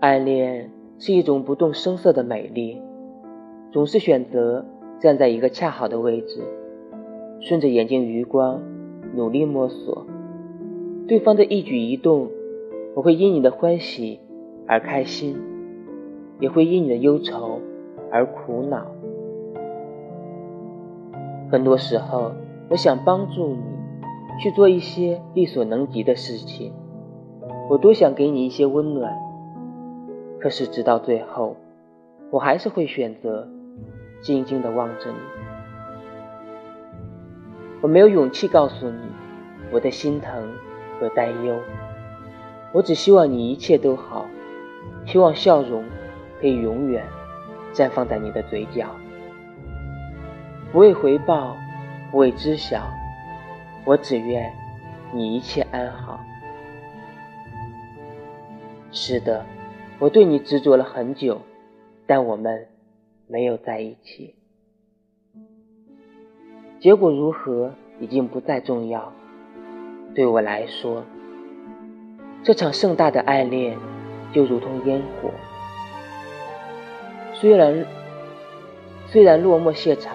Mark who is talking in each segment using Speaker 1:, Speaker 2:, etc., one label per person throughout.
Speaker 1: 暗恋是一种不动声色的美丽，总是选择站在一个恰好的位置，顺着眼睛余光努力摸索对方的一举一动。我会因你的欢喜而开心，也会因你的忧愁而苦恼。很多时候，我想帮助你去做一些力所能及的事情，我多想给你一些温暖。可是，直到最后，我还是会选择静静的望着你。我没有勇气告诉你我的心疼和担忧。我只希望你一切都好，希望笑容可以永远绽放在你的嘴角。不为回报，不为知晓，我只愿你一切安好。是的，我对你执着了很久，但我们没有在一起。结果如何已经不再重要，对我来说。这场盛大的爱恋，就如同烟火，虽然虽然落寞谢场，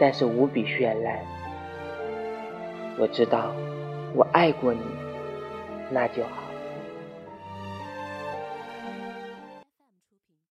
Speaker 1: 但是无比绚烂。我知道，我爱过你，那就好。